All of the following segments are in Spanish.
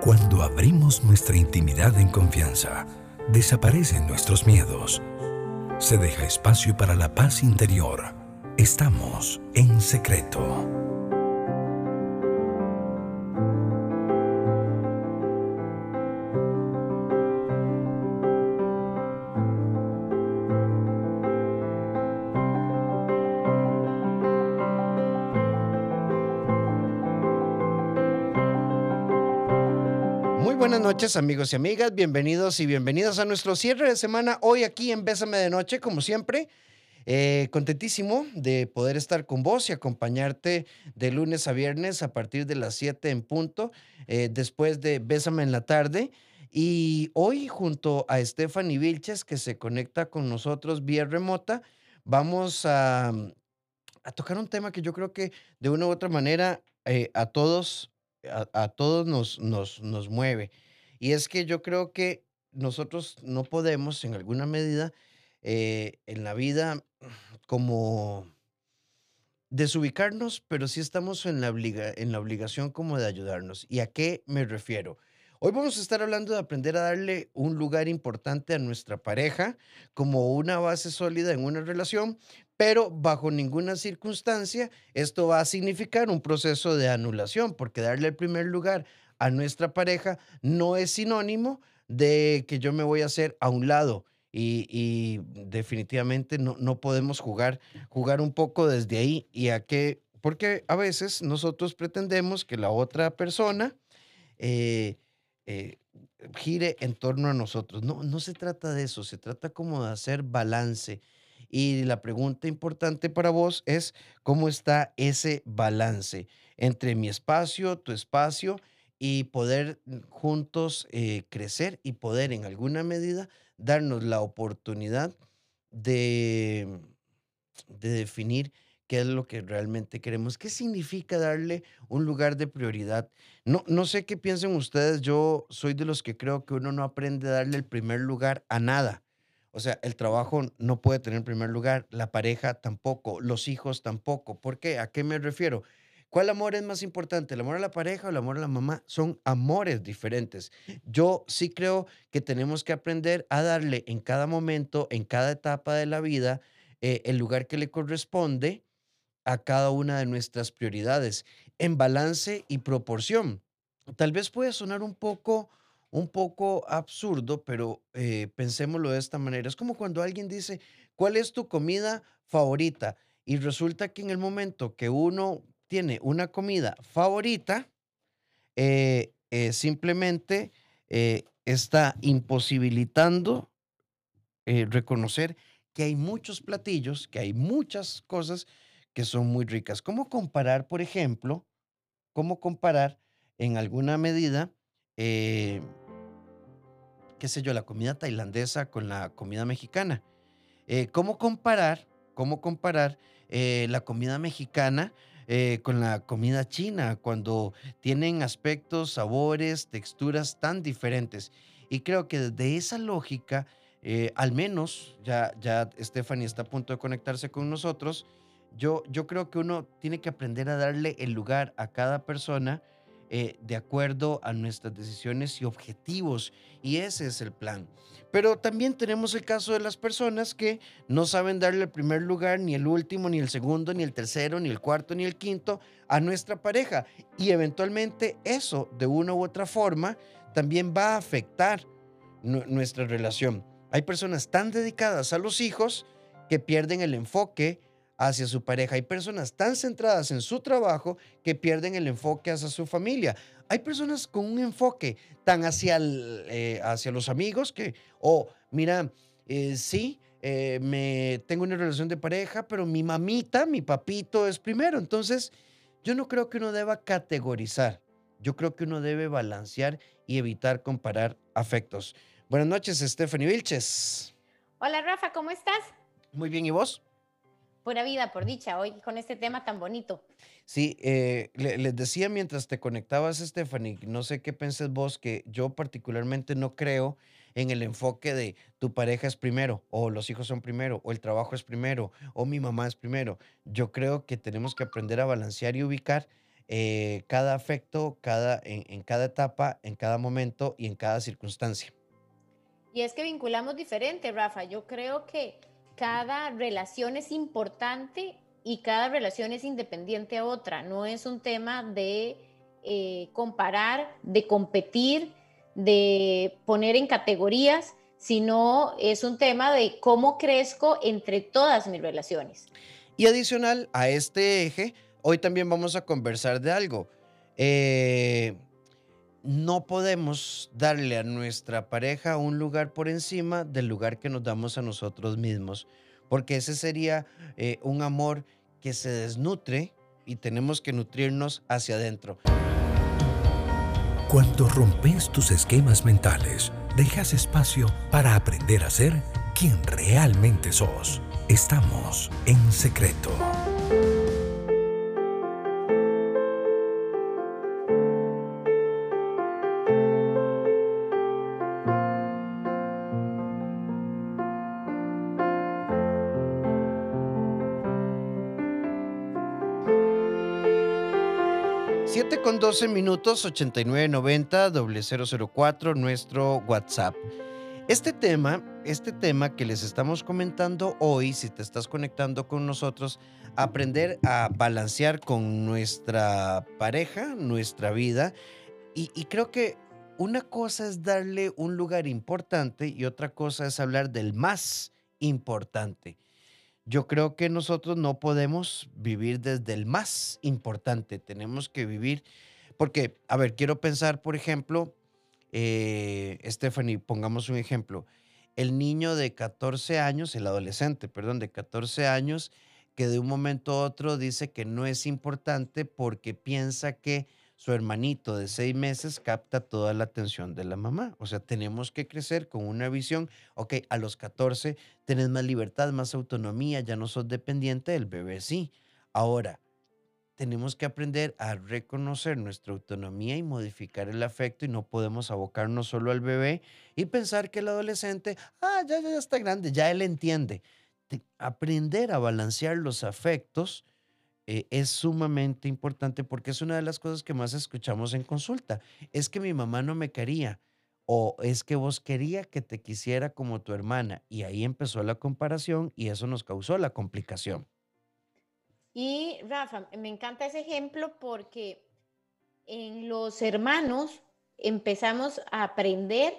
Cuando abrimos nuestra intimidad en confianza, desaparecen nuestros miedos. Se deja espacio para la paz interior. Estamos en secreto. Noches amigos y amigas, bienvenidos y bienvenidas a nuestro cierre de semana hoy aquí en Bésame de Noche, como siempre. Eh, contentísimo de poder estar con vos y acompañarte de lunes a viernes a partir de las 7 en punto, eh, después de Bésame en la tarde. Y hoy junto a Stephanie Vilches, que se conecta con nosotros vía remota, vamos a, tocar un tema que yo creo que de una u otra manera eh, a todos a, todos nos, nos, nos mueve. Y es que yo creo que nosotros no podemos, en alguna medida, eh, en la vida, como desubicarnos, pero sí estamos en la, en la obligación como de ayudarnos. ¿Y a qué me refiero? Hoy vamos a estar hablando de aprender a darle un lugar importante a nuestra pareja como una base sólida en una relación, pero bajo ninguna circunstancia esto va a significar un proceso de anulación, porque darle el primer lugar a nuestra pareja no es sinónimo de que yo me voy a hacer a un lado. Y, definitivamente no, no podemos jugar, jugar un poco desde ahí y a qué, porque a veces nosotros pretendemos que la otra persona eh, eh, gire en torno a nosotros. No, no se trata de eso, se trata como de hacer balance. Y la pregunta importante para vos es, ¿cómo está ese balance entre mi espacio, tu espacio y poder mm, juntos eh, crecer y poder en alguna medida darnos la oportunidad de, de definir qué es lo que realmente queremos. ¿Qué significa darle un lugar de prioridad? No, no sé qué piensen ustedes, yo soy de los que creo que uno no aprende a darle el primer lugar a nada. O sea, el trabajo no puede tener primer lugar, la pareja tampoco, los hijos tampoco. ¿Por qué? ¿A qué me refiero? ¿Cuál amor es más importante? ¿El amor a la pareja o el amor a la mamá? Son amores diferentes. Yo sí creo que tenemos que aprender a darle en cada momento, en cada etapa de la vida, eh, el lugar que le corresponde a cada una de nuestras prioridades en balance y proporción. Tal vez puede sonar un poco, un poco absurdo, pero eh, pensémoslo de esta manera. Es como cuando alguien dice, ¿cuál es tu comida favorita? Y resulta que en el momento que uno tiene una comida favorita, eh, eh, simplemente está imposibilitando reconocer que hay muchos platillos, que hay muchas cosas que son muy ricas. ¿Cómo comparar, por ejemplo, cómo comparar en alguna medida, eh, qué sé yo, la comida tailandesa con la comida mexicana? Eh, ¿Cómo comparar, cómo comparar eh, la comida mexicana con la comida china cuando tienen aspectos, sabores, texturas tan diferentes? Y creo que desde esa lógica, al menos ya, ya Stephanie está a punto de conectarse con nosotros, yo, yo creo que uno tiene que aprender a darle el lugar a cada persona eh, de acuerdo a nuestras decisiones y objetivos. Y ese es el plan. Pero también tenemos el caso de las personas que no saben darle el primer lugar, ni el último, ni el segundo, ni el tercero, ni el cuarto, ni el quinto a nuestra pareja. Y eventualmente eso, de una u otra forma, también va a afectar nuestra relación. Hay personas tan dedicadas a los hijos que pierden el enfoque hacia su pareja. Hay personas tan centradas en su trabajo que pierden el enfoque hacia su familia. Hay personas con un enfoque tan hacia, eh, hacia los amigos que, oh, mira, eh, sí, eh, me tengo una relación de pareja, pero mi mamita, mi papito es primero. Entonces, yo no creo que uno deba categorizar. Yo creo que uno debe balancear y evitar comparar afectos. Buenas noches, Stephanie Vilches. Hola, Rafa, ¿cómo estás? Muy bien, ¿y vos? Pura vida, por dicha, hoy con este tema tan bonito. Sí, eh, les decía mientras te conectabas, Stephanie, no sé qué penses vos, que yo particularmente no creo en el enfoque de tu pareja es primero, o los hijos son primero, o el trabajo es primero, o mi mamá es primero. Yo creo que tenemos que aprender a balancear y ubicar eh, cada afecto, cada, en, en cada etapa, en cada momento y en cada circunstancia. Y es que vinculamos diferente, Rafa. Yo creo que cada relación es importante y cada relación es independiente a otra. No es un tema de eh, comparar, de competir, de poner en categorías, sino es un tema de cómo crezco entre todas mis relaciones. Y adicional a este eje, hoy también vamos a conversar de algo. Eh, no podemos darle a nuestra pareja un lugar por encima del lugar que nos damos a nosotros mismos, porque ese sería eh, un amor que se desnutre y tenemos que nutrirnos hacia adentro. Cuando rompes tus esquemas mentales, dejas espacio para aprender a ser quien realmente sos. Estamos en secreto. 12 minutos, 8990 004, nuestro WhatsApp. Este tema, este tema que les estamos comentando hoy, si te estás conectando con nosotros, aprender a balancear con nuestra pareja, nuestra vida. Y, y creo que una cosa es darle un lugar importante y otra cosa es hablar del más importante. Yo creo que nosotros no podemos vivir desde el más importante, tenemos que vivir, porque, a ver, quiero pensar, por ejemplo, eh, Stephanie, pongamos un ejemplo, el niño de 14 años, el adolescente, perdón, de 14 años, que de un momento a otro dice que no es importante porque piensa que su hermanito de seis meses capta toda la atención de la mamá. O sea, tenemos que crecer con una visión, ok, a los 14 tenés más libertad, más autonomía, ya no sos dependiente del bebé, sí. Ahora, tenemos que aprender a reconocer nuestra autonomía y modificar el afecto y no podemos abocarnos solo al bebé y pensar que el adolescente, ah, ya, ya, está grande, ya él entiende. aprender a balancear los afectos eh, es sumamente importante porque es una de las cosas que más escuchamos en consulta. Es que mi mamá no me quería o es que vos quería que te quisiera como tu hermana y ahí empezó la comparación y eso nos causó la complicación. Y Rafa, me encanta ese ejemplo porque en los hermanos empezamos a aprender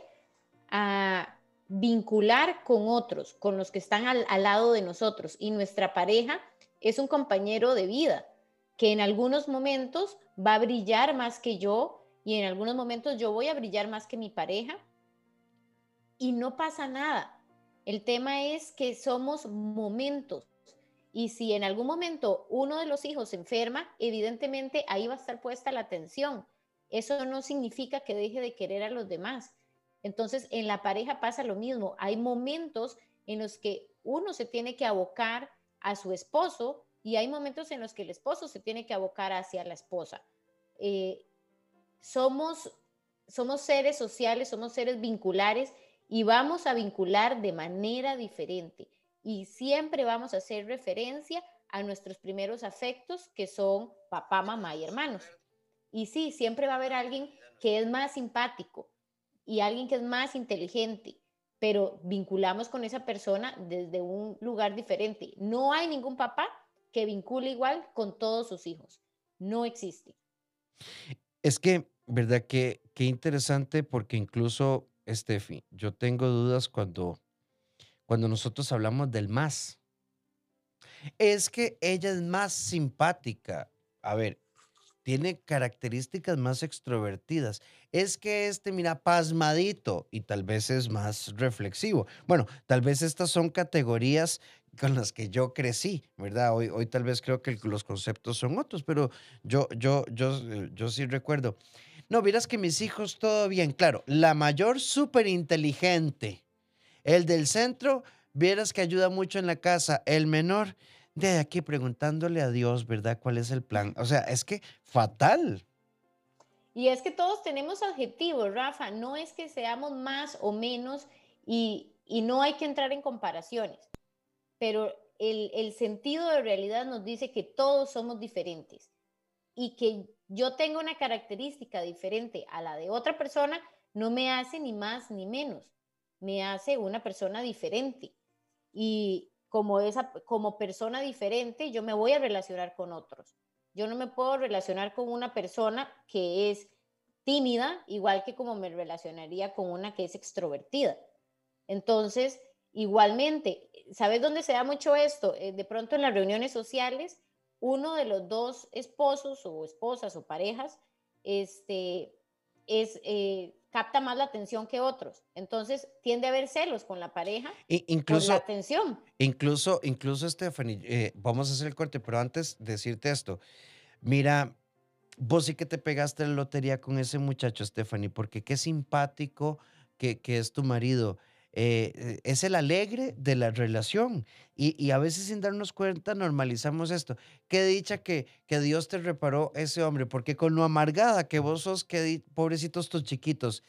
a vincular con otros, con los que están al, al lado de nosotros. Y nuestra pareja es un compañero de vida que en algunos momentos va a brillar más que yo y en algunos momentos yo voy a brillar más que mi pareja. Y no pasa nada. El tema es que somos momentos y si en algún momento uno de los hijos se enferma, evidentemente ahí va a estar puesta la atención. Eso no significa que deje de querer a los demás. Entonces, en la pareja pasa lo mismo. Hay momentos en los que uno se tiene que abocar a su esposo y hay momentos en los que el esposo se tiene que abocar hacia la esposa. Eh, somos, somos seres sociales, somos seres vinculares y vamos a vincular de manera diferente y siempre vamos a hacer referencia a nuestros primeros afectos que son papá, mamá y hermanos. Y sí, siempre va a haber alguien que es más simpático y alguien que es más inteligente pero vinculamos con esa persona desde un lugar diferente. No hay ningún papá que vincule igual con todos sus hijos. No existe. Es que, ¿verdad? Que, qué interesante porque incluso, Steffi, yo tengo dudas cuando, cuando nosotros hablamos del más. Es que ella es más simpática. A ver, tiene características más extrovertidas. Es que este, mira, pasmadito y tal vez es más reflexivo. Bueno, tal vez estas son categorías con las que yo crecí, ¿verdad? Hoy, hoy tal vez creo que los conceptos son otros, pero yo, yo, yo, eh, yo sí recuerdo. No, miras que mis hijos todo bien, claro. La mayor súper inteligente. El del centro, vieras que ayuda mucho en la casa. El menor, de aquí preguntándole a Dios, ¿verdad? ¿Cuál es el plan? O sea, es que fatal. Y es que todos tenemos objetivos, Rafa, no es que seamos más o menos y, no hay que entrar en comparaciones, pero el, el, sentido de realidad nos dice que todos somos diferentes y que yo tengo una característica diferente a la de otra persona, no me hace ni más ni menos, me hace una persona diferente. Y como, esa, como persona diferente, yo me voy a relacionar con otros. Yo no me puedo relacionar con una persona que es tímida, igual que como me relacionaría con una que es extrovertida. Entonces, igualmente, ¿sabes dónde se da mucho esto? Eh, de pronto en las reuniones sociales, uno de los dos esposos o esposas o parejas este, es, eh, capta más la atención que otros. Entonces tiende a haber celos con la pareja incluso, la atención. Incluso, incluso Stephanie, eh, vamos a hacer el corte, pero antes decirte esto, mira, vos sí que te pegaste la lotería con ese muchacho, Stephanie, porque qué simpático que, que es tu marido. Eh, es el alegre de la relación. Y, a veces sin darnos cuenta normalizamos esto. Qué dicha que, que Dios te reparó ese hombre, porque con lo amargada que vos sos, pobrecitos tus chiquitos.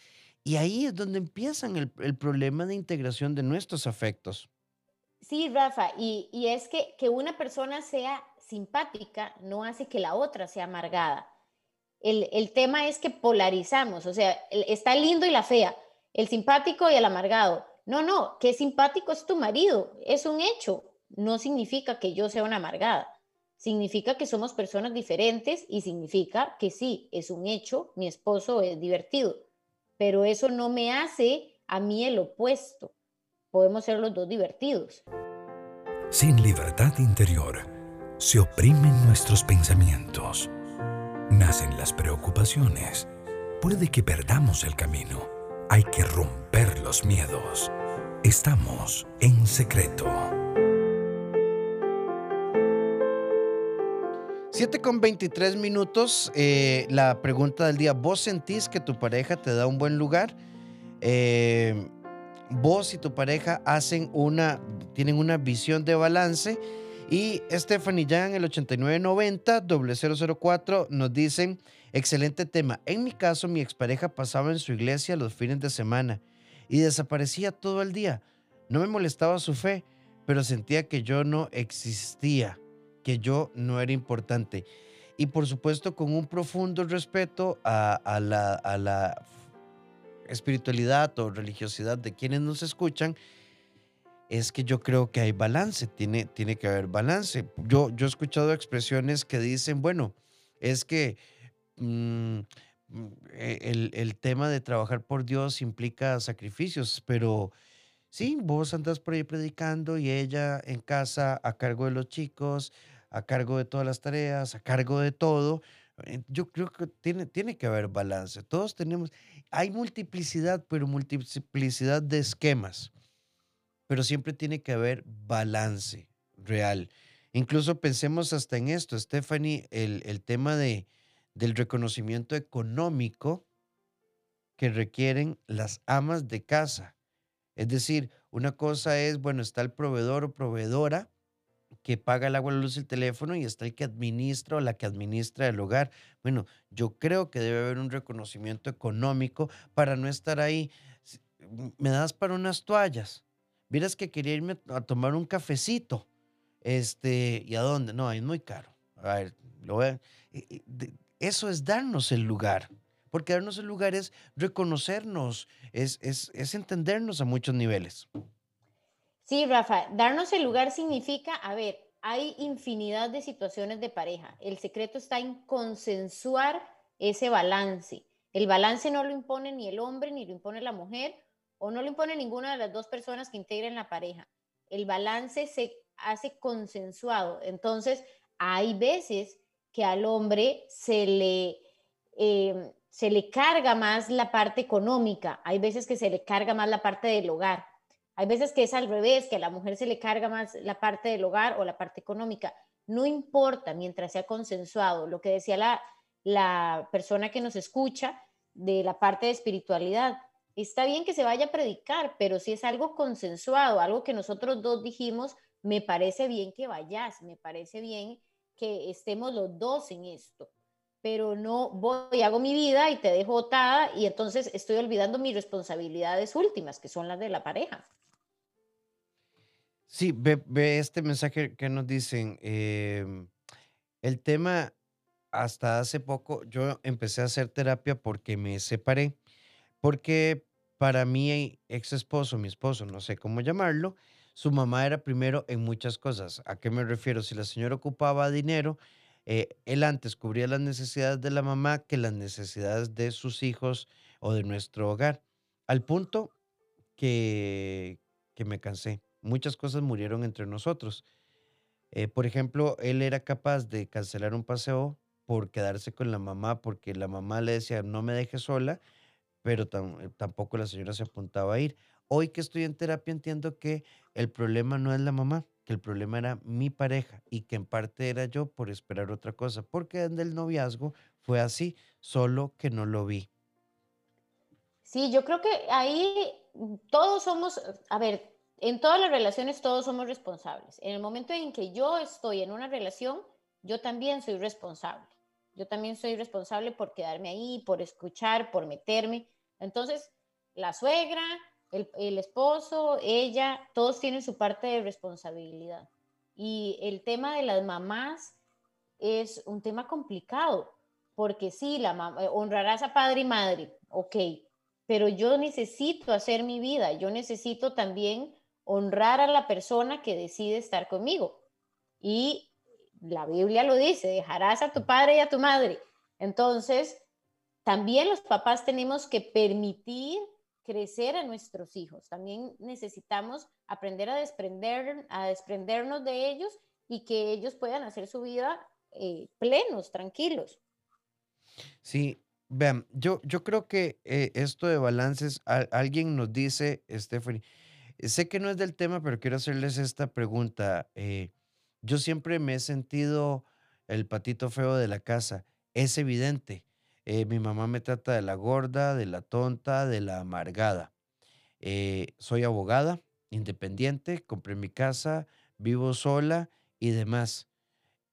Y ahí es donde empiezan el, problema de integración de nuestros afectos. Sí, Rafa, y, y es que, que una persona sea simpática no hace que la otra sea amargada. El, el tema es que polarizamos, o sea, está el lindo y la fea, el simpático y el amargado. No, no, qué simpático es tu marido, es un hecho. No significa que yo sea una amargada. Significa que somos personas diferentes y significa que sí, es un hecho, mi esposo es divertido. Pero eso no me hace a mí el opuesto. Podemos ser los dos divertidos. Sin libertad interior, se oprimen nuestros pensamientos. Nacen las preocupaciones. Puede que perdamos el camino hay que romper los miedos. Estamos en secreto. 7 con 23 minutos. Eh, la pregunta del día. ¿Vos sentís que tu pareja te da un buen lugar? Eh, vos y tu pareja hacen una, tienen una visión de balance. Y Stephanie ya en el 8990 004 nos dicen Excelente tema. En mi caso, mi expareja pasaba en su iglesia los fines de semana y desaparecía todo el día. No me molestaba su fe, pero sentía que yo no existía, que yo no era importante. Y por supuesto, con un profundo respeto a, la, a la espiritualidad o religiosidad de quienes nos escuchan, es que yo creo que hay balance, tiene, tiene que haber balance. Yo, yo he escuchado expresiones que dicen, bueno, es que Mm, mm, e, el, tema de trabajar por Dios implica sacrificios, pero sí, vos andas por ahí predicando y ella en casa a cargo de los chicos, a cargo de todas las tareas, a cargo de todo. Eh, yo creo que tiene, tiene que haber balance. Todos tenemos, hay multiplicidad, pero multiplicidad de esquemas, pero siempre tiene que haber balance real. Incluso pensemos hasta en esto, Stephanie, el, el tema de, del reconocimiento económico que requieren las amas de casa. Es decir, una cosa es, bueno, está el proveedor o proveedora que paga el agua, la luz el teléfono y está el que administra o la que administra el hogar. Bueno, yo creo que debe haber un reconocimiento económico para no estar ahí. Me das para unas toallas. Vieras que quería irme a tomar un cafecito. Este, ¿y a dónde? No, es muy caro. A ver, lo voy a, eso es darnos el lugar. Porque darnos el lugar es reconocernos, es, es, entendernos a muchos niveles. Sí, Rafa, darnos el lugar significa, a ver, hay infinidad de situaciones de pareja. El secreto está en consensuar ese balance. El balance no lo impone ni el hombre ni lo impone la mujer o no lo impone ninguna de las dos personas que integren la pareja. El balance se hace consensuado. Entonces, hay veces que al hombre se le, eh, se le carga más la parte económica, hay veces que se le carga más la parte del hogar, hay veces que es al revés, que a la mujer se le carga más la parte del hogar o la parte económica. No importa mientras sea consensuado. Lo que decía la, la persona que nos escucha de la parte de espiritualidad, está bien que se vaya a predicar, pero si es algo consensuado, algo que nosotros dos dijimos, me parece bien que vayas, me parece bien que estemos los dos en esto, pero no voy, hago mi vida y te dejo botada y entonces estoy olvidando mis responsabilidades últimas, que son las de la pareja. Sí, ve, este mensaje que nos dicen. Em, el tema hasta hace poco yo empecé a hacer terapia porque me separé, porque para mi ex esposo, mi esposo, no sé cómo llamarlo, su mamá era primero en muchas cosas. ¿A qué me refiero? Si la señora ocupaba dinero, eh, él antes cubría las necesidades de la mamá que las necesidades de sus hijos o de nuestro hogar. Al punto que, que me cansé. Muchas cosas murieron entre nosotros. Eh, por ejemplo, él era capaz de cancelar un paseo por quedarse con la mamá, porque la mamá le decía, no me dejes sola, pero eh, tampoco la señora se apuntaba a ir. Hoy que estoy en terapia entiendo que el problema no es la mamá, que el problema era mi pareja y que en parte era yo por esperar otra cosa, porque en el noviazgo fue así, solo que no lo vi. Sí, yo creo que ahí mm, todos somos, a ver, en todas las relaciones todos somos responsables. En el momento en que yo estoy en una relación, yo también soy responsable. Yo también soy responsable por quedarme ahí, por escuchar, por meterme. Entonces, la suegra, el, esposo, ella, todos tienen su parte de responsabilidad. Y el tema de las mamás es un tema complicado, porque sí, la mamá, honrarás a padre y madre, ok, pero yo necesito hacer mi vida, yo necesito también honrar a la persona que decide estar conmigo. Y la Biblia lo dice, dejarás a tu padre y a tu madre. Entonces, también los papás tenemos que permitir crecer a nuestros hijos. También necesitamos aprender a, desprender, a desprendernos de ellos y que ellos puedan hacer su vida eh, plenos, tranquilos. Sí, vean, yo, yo creo que eh, esto de balances, alguien nos dice, Stephanie, sé que no es del tema, pero quiero hacerles esta pregunta. eh, yo siempre me he sentido el patito feo de la casa, es evidente. Eh, mi mamá me trata de la gorda, de la tonta, de la amargada. Eh, soy abogada, independiente, compré mi casa, vivo sola y demás.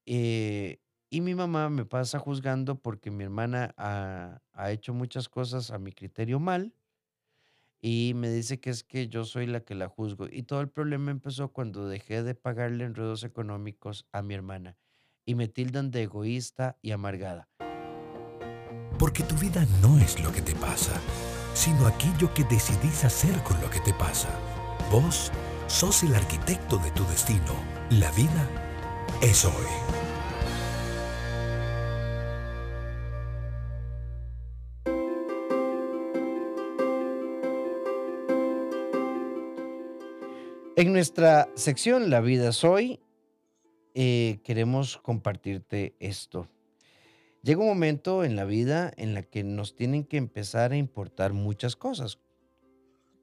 Eh, y mi mamá me pasa juzgando porque mi hermana ha, ha hecho muchas cosas a mi criterio mal y me dice que es que yo soy la que la juzgo. Y todo el problema empezó cuando dejé de pagarle enredos económicos a mi hermana y me tildan de egoísta y amargada. Porque tu vida no es lo que te pasa, sino aquello que decidís hacer con lo que te pasa. Vos sos el arquitecto de tu destino. La vida es hoy. En nuestra sección La vida es hoy, eh, queremos compartirte esto. Llega un momento en la vida en la que nos tienen que empezar a importar muchas cosas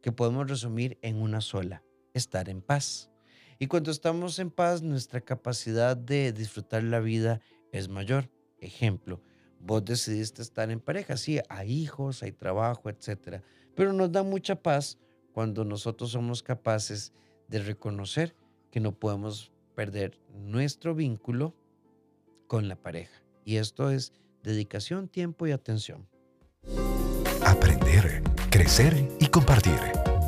que podemos resumir en una sola, estar en paz. Y cuando estamos en paz, nuestra capacidad de disfrutar la vida es mayor. Ejemplo, vos decidiste estar en pareja, sí, hay hijos, hay trabajo, etcétera, pero nos da mucha paz cuando nosotros somos capaces de reconocer que no podemos perder nuestro vínculo con la pareja. Y esto es dedicación, tiempo y atención. Aprender, crecer y compartir.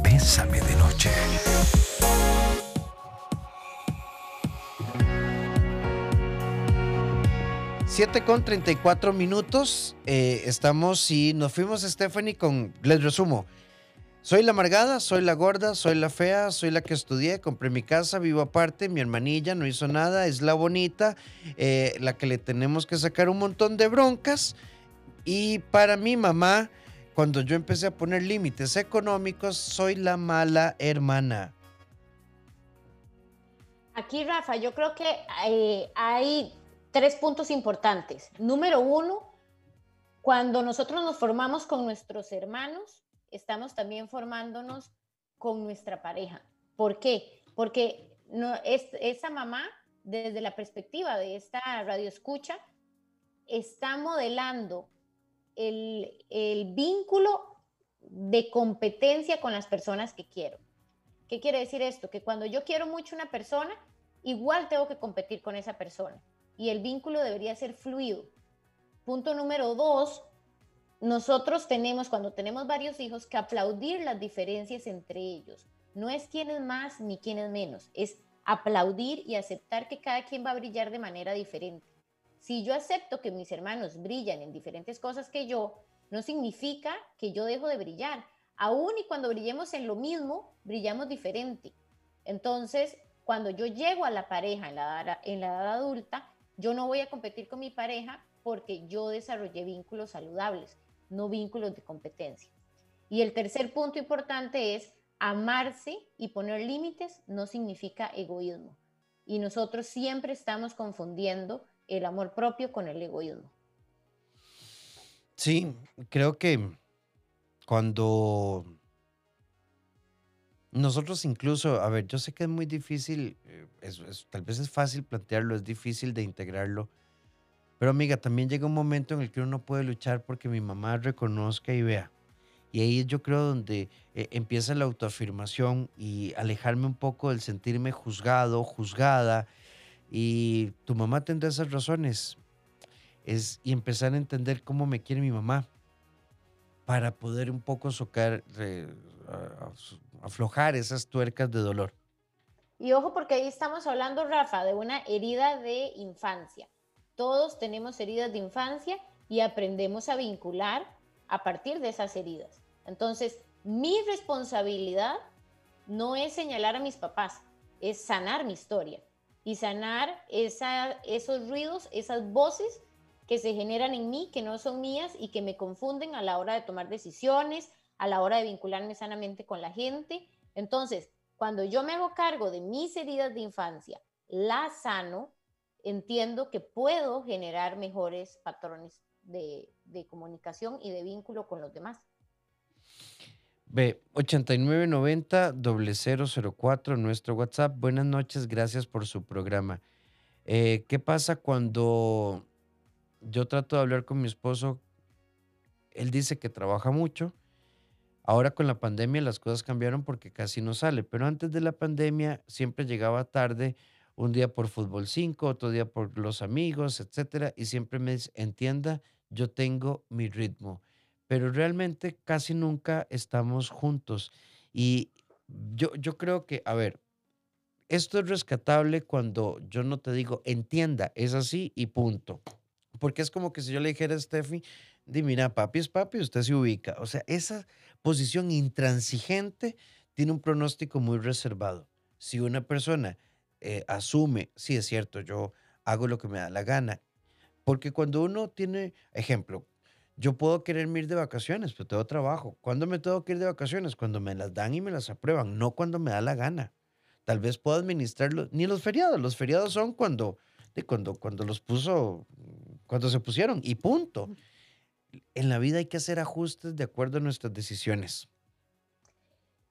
Bésame de noche. 7 con 34 minutos. eh, estamos y nos fuimos, Stephanie, con. Les resumo. Soy la amargada, soy la gorda, soy la fea, soy la que estudié, compré mi casa, vivo aparte, mi hermanilla no hizo nada, es la bonita, eh, la que le tenemos que sacar un montón de broncas. Y para mi mamá, cuando yo empecé a poner límites económicos, soy la mala hermana. Aquí, Rafa, yo creo que eh, hay tres puntos importantes. Número uno, cuando nosotros nos formamos con nuestros hermanos, estamos también formándonos con nuestra pareja. ¿Por qué? Porque no, es, esa mamá, desde la perspectiva de esta radio escucha, está modelando el, el vínculo de competencia con las personas que quiero. ¿Qué quiere decir esto? Que cuando yo quiero mucho una persona, igual tengo que competir con esa persona y el vínculo debería ser fluido. Punto número dos, nosotros tenemos, cuando tenemos varios hijos, que aplaudir las diferencias entre ellos. No es quién es más ni quién es menos, es aplaudir y aceptar que cada quien va a brillar de manera diferente. Si yo acepto que mis hermanos brillan en diferentes cosas que yo, no significa que yo dejo de brillar. Aún y cuando brillemos en lo mismo, brillamos diferente. Entonces, cuando yo llego a la pareja en la, en la edad adulta, yo no voy a competir con mi pareja porque yo desarrollé vínculos saludables, no vínculos de competencia. Y el tercer punto importante es amarse y poner límites no significa egoísmo. Y nosotros siempre estamos confundiendo el amor propio con el egoísmo. Sí, creo que cuando nosotros incluso, a ver, yo sé que es muy difícil, eh, tal vez es fácil plantearlo, es difícil de integrarlo, pero amiga, también llega un momento en el que uno puede luchar porque mi mamá reconozca y vea. Y ahí yo creo donde eh, empieza la autoafirmación y alejarme un poco del sentirme juzgado, juzgada. Y tu mamá tendrá esas razones es, y empezar a entender cómo me quiere mi mamá para poder un poco socar, aflojar esas tuercas de dolor. Y ojo porque ahí estamos hablando, Rafa, de una herida de infancia. Todos tenemos heridas de infancia y aprendemos a vincular a partir de esas heridas. Entonces, mi responsabilidad no es señalar a mis papás, es sanar mi historia y sanar esos ruidos, esas voces que se generan en mí, que no son mías y que me confunden a la hora de tomar decisiones, a la hora de vincularme sanamente con la gente. Entonces, cuando yo me hago cargo de mis heridas de infancia, la sano, entiendo que puedo generar mejores patrones de, comunicación y de vínculo con los demás. Ve, 8990-004, nuestro WhatsApp. Buenas noches, gracias por su programa. Eh, ¿Qué pasa cuando yo trato de hablar con mi esposo, él dice que trabaja mucho. Ahora con la pandemia las cosas cambiaron porque casi no sale, pero antes de la pandemia siempre llegaba tarde, un día por fútbol 5, otro día por los amigos, etcétera, y siempre me dice, entienda, yo tengo mi ritmo, pero realmente casi nunca estamos juntos. Y yo, yo creo que, a ver, esto es rescatable cuando yo no te digo, entienda, es así y punto. Porque es como que si yo le dijera a Steffi, di, mira, papi es papi, usted se ubica. O sea, esa posición intransigente tiene un pronóstico muy reservado. Si una persona eh, asume, sí es cierto, yo hago lo que me da la gana. Porque cuando uno tiene, ejemplo, yo puedo querer ir de vacaciones, pero tengo trabajo. ¿Cuándo me tengo que ir de vacaciones? Cuando me las dan y me las aprueban, no cuando me da la gana. Tal vez puedo administrarlo, ni los feriados. Los feriados son cuando, de cuando, cuando los puso cuando se pusieron y punto. En la vida hay que hacer ajustes de acuerdo a nuestras decisiones.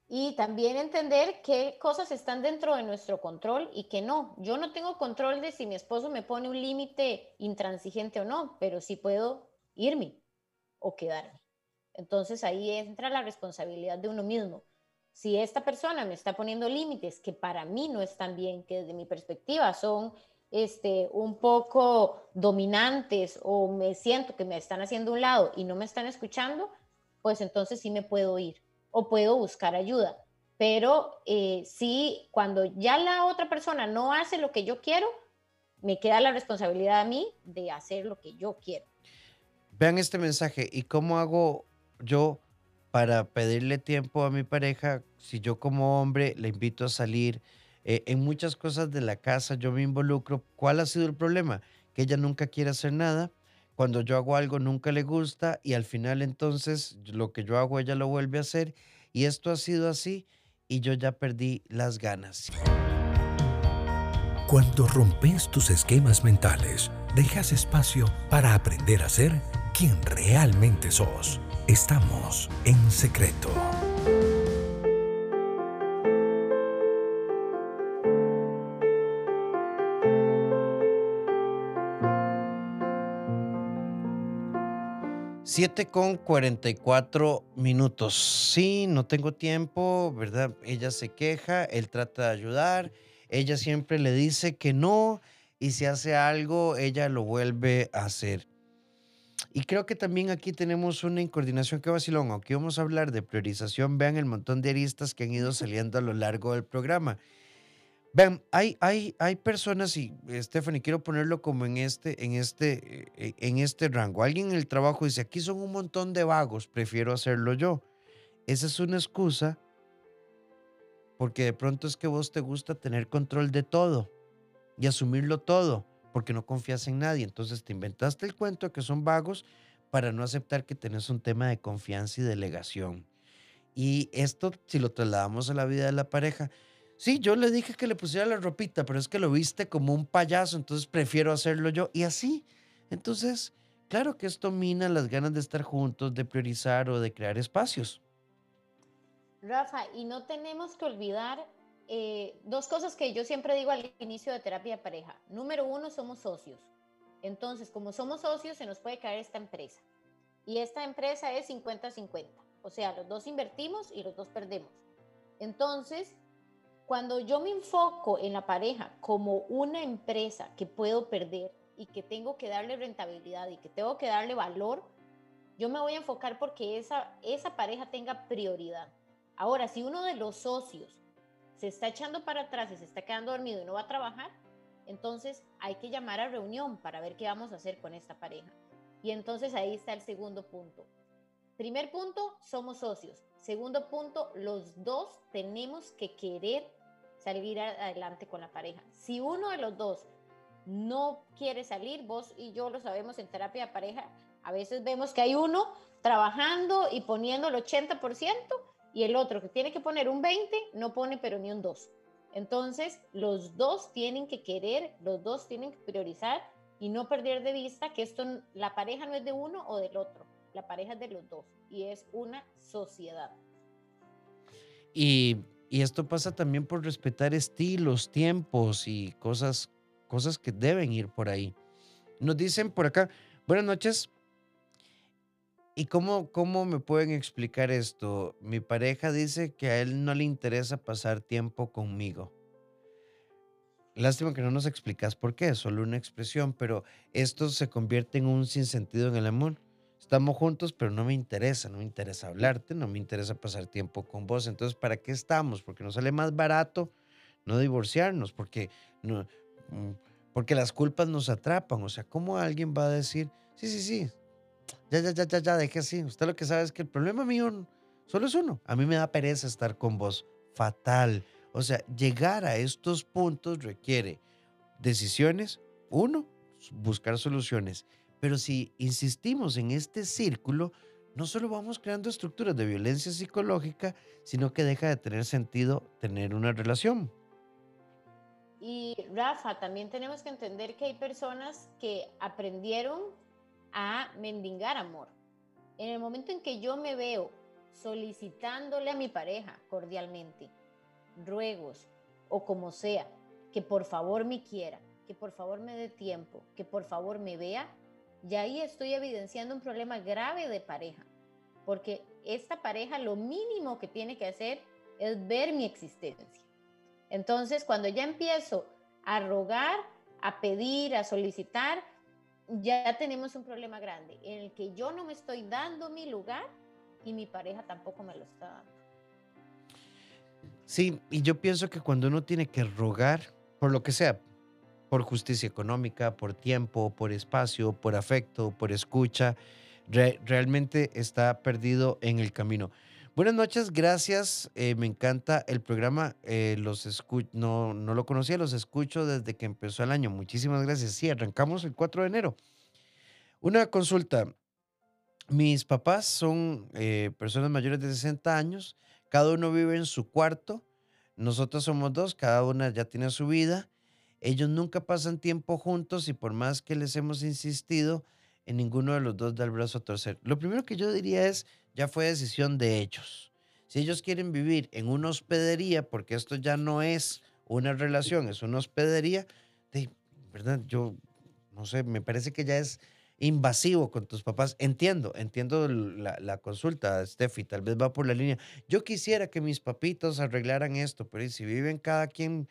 Y también entender qué cosas están dentro de nuestro control y qué no. Yo no tengo control de si mi esposo me pone un límite intransigente o no, pero sí puedo irme o quedarme. Entonces ahí entra la responsabilidad de uno mismo. Si esta persona me está poniendo límites que para mí no están bien, que desde mi perspectiva son este, un poco dominantes o me siento que me están haciendo un lado y no me están escuchando, pues entonces sí me puedo ir o puedo buscar ayuda. Pero eh, sí, cuando ya la otra persona no hace lo que yo quiero, me queda la responsabilidad a mí de hacer lo que yo quiero. Vean este mensaje y cómo hago yo para pedirle tiempo a mi pareja si yo como hombre le invito a salir, eh, en muchas cosas de la casa yo me involucro. ¿Cuál ha sido el problema? Que ella nunca quiere hacer nada. Cuando yo hago algo nunca le gusta y al final entonces lo que yo hago ella lo vuelve a hacer. Y esto ha sido así y yo ya perdí las ganas. Cuando rompes tus esquemas mentales, dejas espacio para aprender a ser quien realmente sos. Estamos en secreto. 7 con 44 minutos. Sí, no tengo tiempo, ¿verdad? Ella se queja, él trata de ayudar, ella siempre le dice que no y si hace algo, ella lo vuelve a hacer. Y creo que también aquí tenemos una incoordinación que vacilón. Aunque vamos a hablar de priorización, vean el montón de aristas que han ido saliendo a lo largo del programa. Vean, hay, hay, hay personas, y Stephanie, quiero ponerlo como en este, en este, eh, en este rango. Alguien en el trabajo dice, aquí son un montón de vagos, prefiero hacerlo yo. Esa es una excusa porque de pronto es que vos te gusta tener control de todo y asumirlo todo, porque no confías en nadie. Entonces te inventaste el cuento de que son vagos para no aceptar que tenés un tema de confianza y delegación. Y esto, si lo trasladamos a la vida de la pareja, sí, yo le dije que le pusiera la ropita, pero es que lo viste como un payaso, entonces prefiero hacerlo yo. Y así, entonces, claro que esto mina las ganas de estar juntos, de priorizar o de crear espacios. Rafa, y no tenemos que olvidar eh, dos cosas que yo siempre digo al inicio de terapia de pareja. Número uno, somos socios. Entonces, como somos socios, se nos puede caer esta empresa. Y esta empresa es 50-50. O sea, los dos invertimos y los dos perdemos. Entonces, cuando yo me enfoco en la pareja como una empresa que puedo perder y que tengo que darle rentabilidad y que tengo que darle valor, yo me voy a enfocar porque esa, esa pareja tenga prioridad. Ahora, si uno de los socios se está echando para atrás y se está quedando dormido y no va a trabajar, entonces hay que llamar a reunión para ver qué vamos a hacer con esta pareja. Y entonces ahí está el segundo punto. Primer punto, somos socios. Segundo punto, los dos tenemos que querer salir adelante con la pareja. Si uno de los dos no quiere salir, vos y yo lo sabemos en terapia de pareja, a veces vemos que hay uno trabajando y poniendo el 80% y el otro que tiene que poner un 20 no pone pero ni un 2. Entonces, los dos tienen que querer, los dos tienen que priorizar y no perder de vista que esto, la pareja no es de uno o del otro, la pareja es de los dos y es una sociedad. Y, y esto pasa también por respetar estilos, tiempos y cosas, cosas que deben ir por ahí. Nos dicen por acá, buenas noches, ¿Y cómo, cómo me pueden explicar esto? Mi pareja dice que a él no le interesa pasar tiempo conmigo. Lástima que no nos explicas por qué, solo una expresión, pero esto se convierte en un sinsentido en el amor. Estamos juntos, pero no me interesa, no me interesa hablarte, no me interesa pasar tiempo con vos. Entonces, ¿para qué estamos? Porque nos sale más barato no divorciarnos, porque, no, mm, porque las culpas nos atrapan. O sea, ¿cómo alguien va a decir, sí, sí, sí, ya, ya, ya, ya, ya, deje así. Usted lo que sabe es que el problema mío solo es uno. A mí me da pereza estar con vos. Fatal. O sea, llegar a estos puntos requiere decisiones, uno, buscar soluciones. Pero si insistimos en este círculo, no solo vamos creando estructuras de violencia psicológica, sino que deja de tener sentido tener una relación. Y Rafa, también tenemos que entender que hay personas que aprendieron a mendigar amor. En el momento en que yo me veo solicitándole a mi pareja cordialmente, ruegos o como sea, que por favor me quiera, que por favor me dé tiempo, que por favor me vea, ya ahí estoy evidenciando un problema grave de pareja, porque esta pareja lo mínimo que tiene que hacer es ver mi existencia. Entonces, cuando ya empiezo a rogar, a pedir, a solicitar, ya tenemos un problema grande en el que yo no me estoy dando mi lugar y mi pareja tampoco me lo está dando. Sí, y yo pienso que cuando uno tiene que rogar por lo que sea, por justicia económica, por tiempo, por espacio, por afecto, por escucha, realmente está perdido en el camino. Buenas noches, gracias. Eh, me encanta el programa. Eh, los no, no lo conocía, los escucho desde que empezó el año. Muchísimas gracias. Sí, arrancamos el 4 de enero. Una consulta. Mis papás son eh, personas mayores de 60 años. Cada uno vive en su cuarto. Nosotros somos dos, cada una ya tiene su vida. Ellos nunca pasan tiempo juntos y por más que les hemos insistido, en ninguno de los dos da el brazo a torcer. Lo primero que yo diría es, ya fue decisión de ellos. Si ellos quieren vivir en una hospedería, porque esto ya no es una relación, es una hospedería, de, ¿verdad? Yo no sé, me parece que ya es invasivo con tus papás. Entiendo, entiendo la, la, consulta, Steffi, tal vez va por la línea. Yo quisiera que mis papitos arreglaran esto, pero si viven cada quien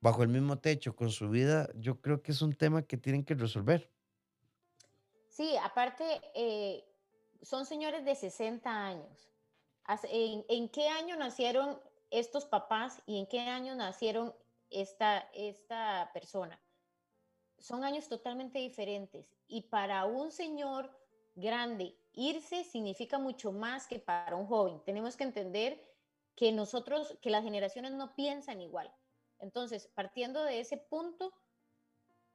bajo el mismo techo con su vida, yo creo que es un tema que tienen que resolver. Sí, aparte, eh, son señores de 60 años. ¿En, ¿En, qué año nacieron estos papás y en qué año nacieron esta, esta persona. Son años totalmente diferentes y para un señor grande irse significa mucho más que para un joven. Tenemos que entender que nosotros, que las generaciones no piensan igual. Entonces, partiendo de ese punto,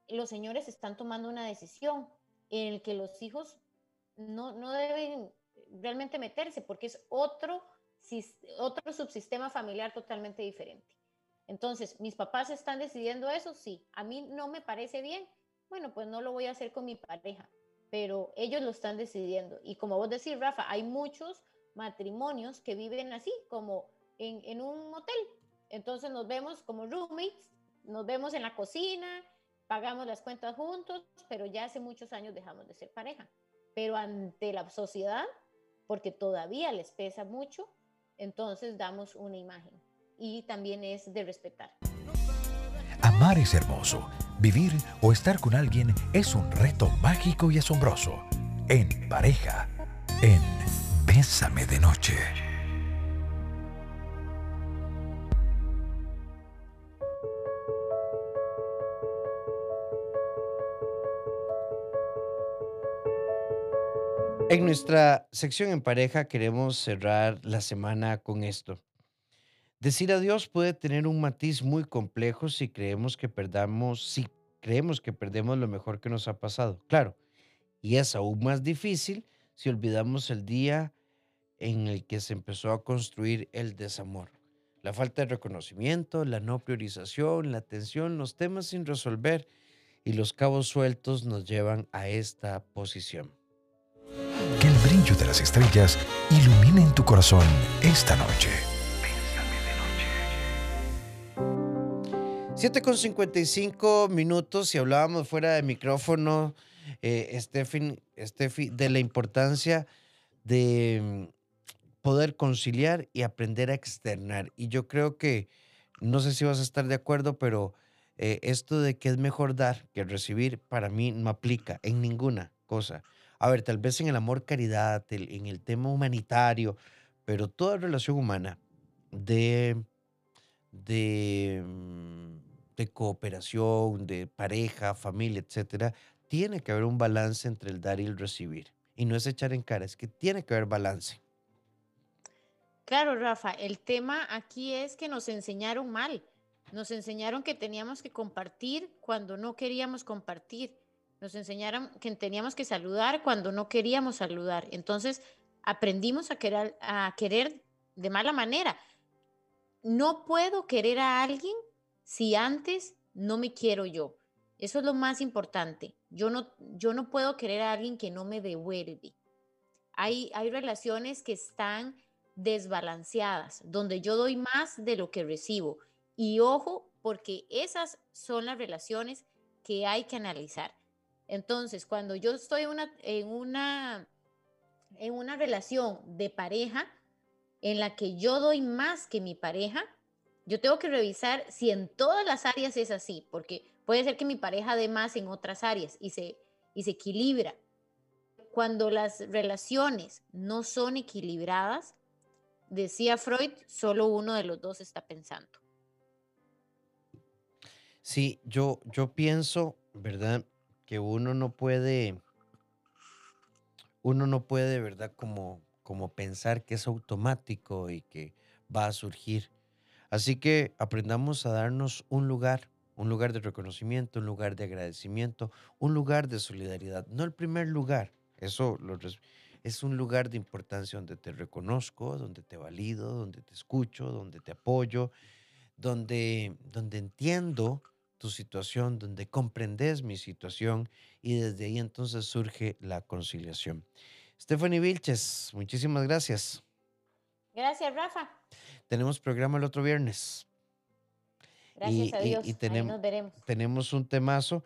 los señores están tomando una decisión en el que los hijos no, no deben realmente meterse porque es otro, otro subsistema familiar totalmente diferente. Entonces, ¿mis papás están decidiendo eso? Sí. A mí no me parece bien. Bueno, pues no lo voy a hacer con mi pareja, pero ellos lo están decidiendo. Y como vos decís, Rafa, hay muchos matrimonios que viven así, como en, en un hotel. Entonces nos vemos como roommates, nos vemos en la cocina, pagamos las cuentas juntos, pero ya hace muchos años dejamos de ser pareja. Pero ante la sociedad, porque todavía les pesa mucho, entonces damos una imagen. Y también es de respetar. Amar es hermoso. Vivir o estar con alguien es un reto mágico y asombroso. En pareja, en Bésame de Noche. En nuestra sección en pareja queremos cerrar la semana con esto. Decir adiós puede tener un matiz muy complejo si creemos que perdamos, si creemos que perdemos lo mejor que nos ha pasado. Claro, y es aún más difícil si olvidamos el día en el que se empezó a construir el desamor. La falta de reconocimiento, la no priorización, la tensión, los temas sin resolver y los cabos sueltos nos llevan a esta posición. Brillo de las estrellas ilumine en tu corazón esta noche. con 7 con 55 minutos y hablábamos fuera de micrófono, eh, Steffi, de la importancia de mm, poder conciliar y aprender a externar. Y yo creo que, no sé si vas a estar de acuerdo, pero eh, esto de que es mejor dar que recibir, para mí no aplica en ninguna cosa a ver, tal vez en el amor, caridad, en el tema humanitario, pero toda relación humana de, de, mm, de cooperación, de pareja, familia, etcétera, tiene que haber un balance entre el dar y el recibir. Y no es echar en cara, es que tiene que haber balance. Claro, Rafa, el tema aquí es que nos enseñaron mal. Nos enseñaron que teníamos que compartir cuando no queríamos compartir nos enseñaron que teníamos que saludar cuando no queríamos saludar. Entonces aprendimos a querer, a querer de mala manera. No puedo querer a alguien si antes no me quiero yo. Eso es lo más importante. Yo no, yo no puedo querer a alguien que no me devuelve. Hay, hay relaciones que están desbalanceadas, donde yo doy más de lo que recibo. Y ojo, porque esas son las relaciones que hay que analizar. Entonces, cuando yo estoy una, en, una, en una relación de pareja en la que yo doy más que mi pareja, yo tengo que revisar si en todas las áreas es así, porque puede ser que mi pareja dé más en otras áreas y se, y se equilibra. Cuando las relaciones no son equilibradas, decía Freud, solo uno de los dos está pensando. Sí, yo, yo pienso, ¿verdad? Que uno no puede, uno no puede, ¿verdad? Como, como pensar que es automático y que va a surgir. Así que aprendamos a darnos un lugar, un lugar de reconocimiento, un lugar de agradecimiento, un lugar de solidaridad. No el primer lugar, eso es un lugar de importancia donde te reconozco, donde te valido, donde te escucho, donde te apoyo, donde, donde entiendo tu situación, donde comprendes mi situación y desde ahí entonces surge la conciliación. Stephanie Vilches, muchísimas gracias. Gracias, Rafa. Tenemos programa el otro viernes. Gracias a Dios. Y, tenemos, nos veremos. tenemos un temazo.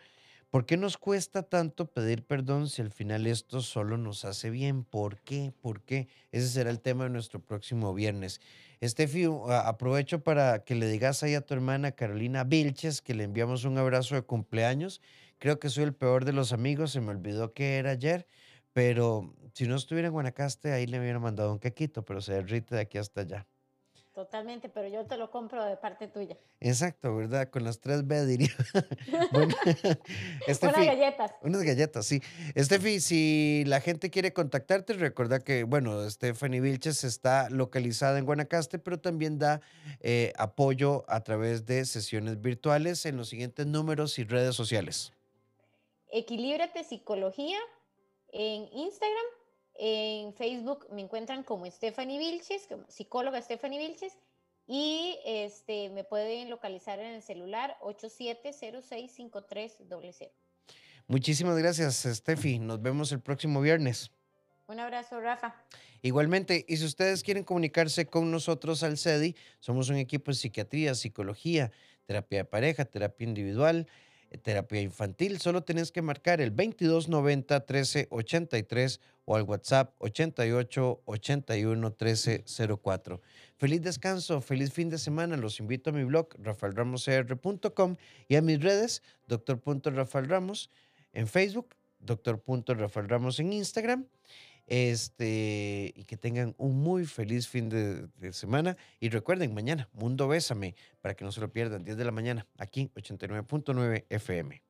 ¿Por qué nos cuesta tanto pedir perdón si al final esto solo nos hace bien? ¿Por qué? ¿Por qué? Ese será el tema de nuestro próximo viernes. Estefi, aprovecho para que le digas ahí a tu hermana Carolina Vilches que le enviamos un abrazo de cumpleaños. Creo que soy el peor de los amigos, se me olvidó que era ayer, pero si no estuviera en Guanacaste, ahí le hubiera mandado un quequito, pero se derrite de aquí hasta allá. Totalmente, pero yo te lo compro de parte tuya. Exacto, ¿verdad? Con las tres B diría. bueno, Unas galletas. Unas galletas, sí. Estefi, si la gente quiere contactarte, recuerda que, bueno, Stephanie Vilches está localizada en Guanacaste, pero también da eh, apoyo a través de sesiones virtuales en los siguientes números y redes sociales. Equilíbrate Psicología en Instagram en Facebook me encuentran como Stephanie Vilches, como psicóloga Stephanie Vilches, y este, me pueden localizar en el celular 87065300. Muchísimas gracias, Steffi. Nos vemos el próximo viernes. Un abrazo, Rafa. Igualmente, y si ustedes quieren comunicarse con nosotros al CEDI, somos un equipo de psiquiatría, psicología, terapia de pareja, terapia individual, eh, terapia infantil, solo tenés que marcar el 2290 1383 o al WhatsApp 88 81 1304. Feliz descanso, feliz fin de semana. Los invito a mi blog rafaelramoscr.com y a mis redes doctor.rafaelramos en Facebook, doctor.rafaelramos en Instagram. Este, y que tengan un muy feliz fin de, de, semana. Y recuerden, mañana, Mundo Bésame, para que no se lo pierdan, 10 de la mañana, aquí, 89.9 FM.